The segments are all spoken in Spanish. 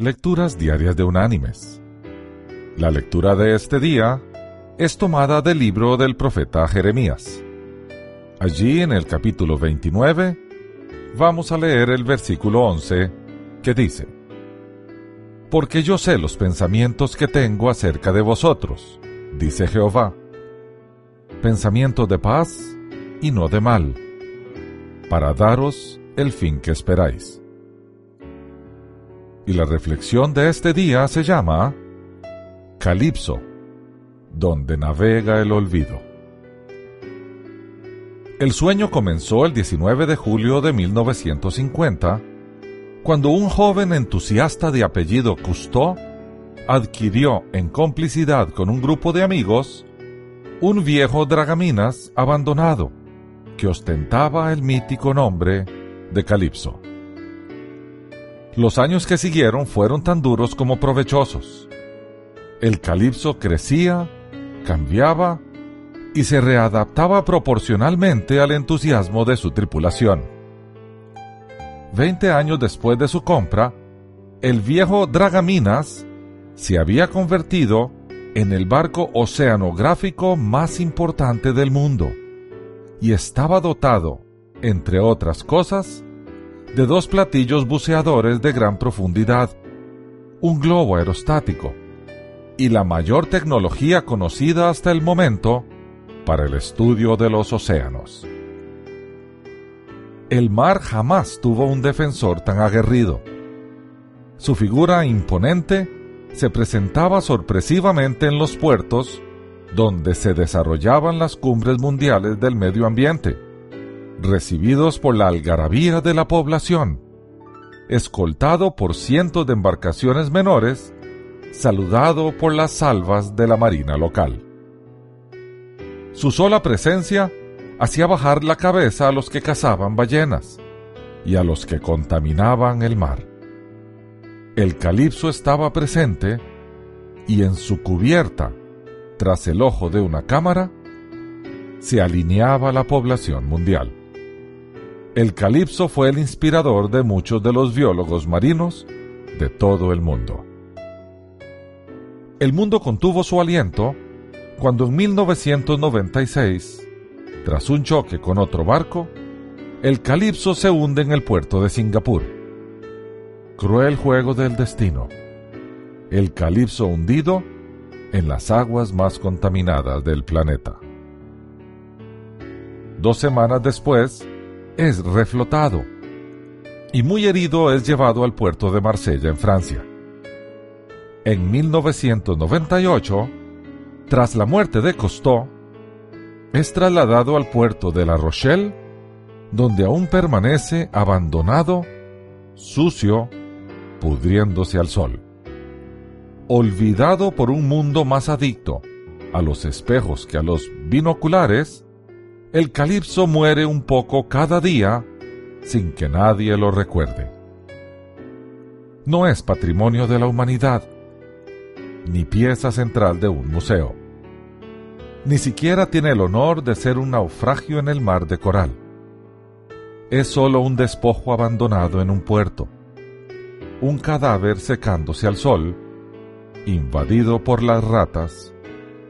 Lecturas Diarias de Unánimes. La lectura de este día es tomada del libro del profeta Jeremías. Allí en el capítulo 29 vamos a leer el versículo 11 que dice, Porque yo sé los pensamientos que tengo acerca de vosotros, dice Jehová, pensamientos de paz y no de mal, para daros el fin que esperáis. Y la reflexión de este día se llama Calipso, donde navega el olvido. El sueño comenzó el 19 de julio de 1950, cuando un joven entusiasta de apellido Cousteau adquirió en complicidad con un grupo de amigos un viejo dragaminas abandonado que ostentaba el mítico nombre de Calipso. Los años que siguieron fueron tan duros como provechosos. El calipso crecía, cambiaba y se readaptaba proporcionalmente al entusiasmo de su tripulación. Veinte años después de su compra, el viejo Dragaminas se había convertido en el barco oceanográfico más importante del mundo y estaba dotado, entre otras cosas, de dos platillos buceadores de gran profundidad, un globo aerostático y la mayor tecnología conocida hasta el momento para el estudio de los océanos. El mar jamás tuvo un defensor tan aguerrido. Su figura imponente se presentaba sorpresivamente en los puertos donde se desarrollaban las cumbres mundiales del medio ambiente recibidos por la algarabía de la población, escoltado por cientos de embarcaciones menores, saludado por las salvas de la marina local. Su sola presencia hacía bajar la cabeza a los que cazaban ballenas y a los que contaminaban el mar. El calipso estaba presente y en su cubierta, tras el ojo de una cámara, se alineaba la población mundial. El calipso fue el inspirador de muchos de los biólogos marinos de todo el mundo. El mundo contuvo su aliento cuando en 1996, tras un choque con otro barco, el calipso se hunde en el puerto de Singapur. Cruel juego del destino. El calipso hundido en las aguas más contaminadas del planeta. Dos semanas después, es reflotado y muy herido es llevado al puerto de Marsella en Francia. En 1998, tras la muerte de Cousteau, es trasladado al puerto de La Rochelle, donde aún permanece abandonado, sucio, pudriéndose al sol. Olvidado por un mundo más adicto a los espejos que a los binoculares, el calipso muere un poco cada día sin que nadie lo recuerde. No es patrimonio de la humanidad, ni pieza central de un museo. Ni siquiera tiene el honor de ser un naufragio en el mar de coral. Es solo un despojo abandonado en un puerto, un cadáver secándose al sol, invadido por las ratas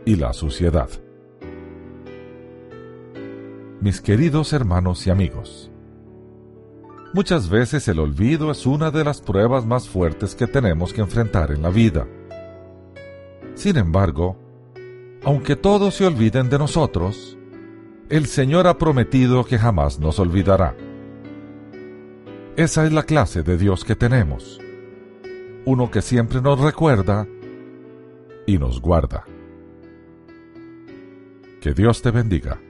y la suciedad mis queridos hermanos y amigos. Muchas veces el olvido es una de las pruebas más fuertes que tenemos que enfrentar en la vida. Sin embargo, aunque todos se olviden de nosotros, el Señor ha prometido que jamás nos olvidará. Esa es la clase de Dios que tenemos, uno que siempre nos recuerda y nos guarda. Que Dios te bendiga.